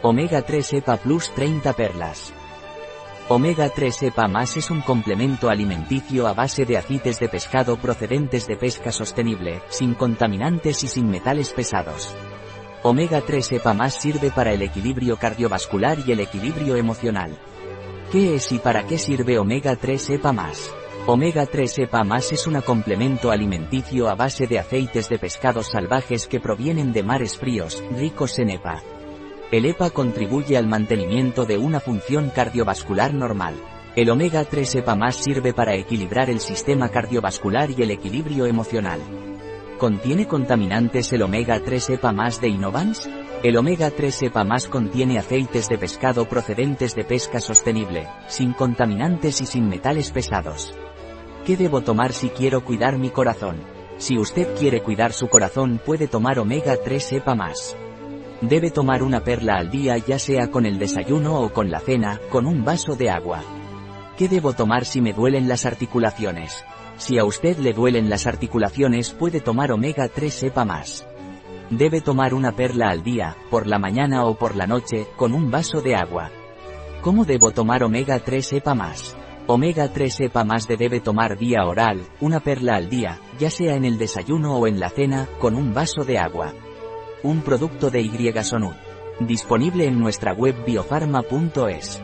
Omega 3 EPA Plus 30 perlas. Omega 3 EPA más es un complemento alimenticio a base de aceites de pescado procedentes de pesca sostenible, sin contaminantes y sin metales pesados. Omega 3 EPA más sirve para el equilibrio cardiovascular y el equilibrio emocional. ¿Qué es y para qué sirve Omega 3 EPA más? Omega 3 EPA más es un complemento alimenticio a base de aceites de pescados salvajes que provienen de mares fríos, ricos en EPA. El EPA contribuye al mantenimiento de una función cardiovascular normal. El omega 3 EPA más sirve para equilibrar el sistema cardiovascular y el equilibrio emocional. ¿Contiene contaminantes el omega 3 EPA más de Innovans? El omega 3 EPA más contiene aceites de pescado procedentes de pesca sostenible, sin contaminantes y sin metales pesados. ¿Qué debo tomar si quiero cuidar mi corazón? Si usted quiere cuidar su corazón puede tomar omega 3 EPA más. Debe tomar una perla al día ya sea con el desayuno o con la cena, con un vaso de agua. ¿Qué debo tomar si me duelen las articulaciones? Si a usted le duelen las articulaciones puede tomar omega 3 EPA más. Debe tomar una perla al día, por la mañana o por la noche, con un vaso de agua. ¿Cómo debo tomar omega 3 EPA más? Omega 3 EPA más de debe tomar vía oral, una perla al día, ya sea en el desayuno o en la cena, con un vaso de agua. Un producto de Y. Disponible en nuestra web biofarma.es.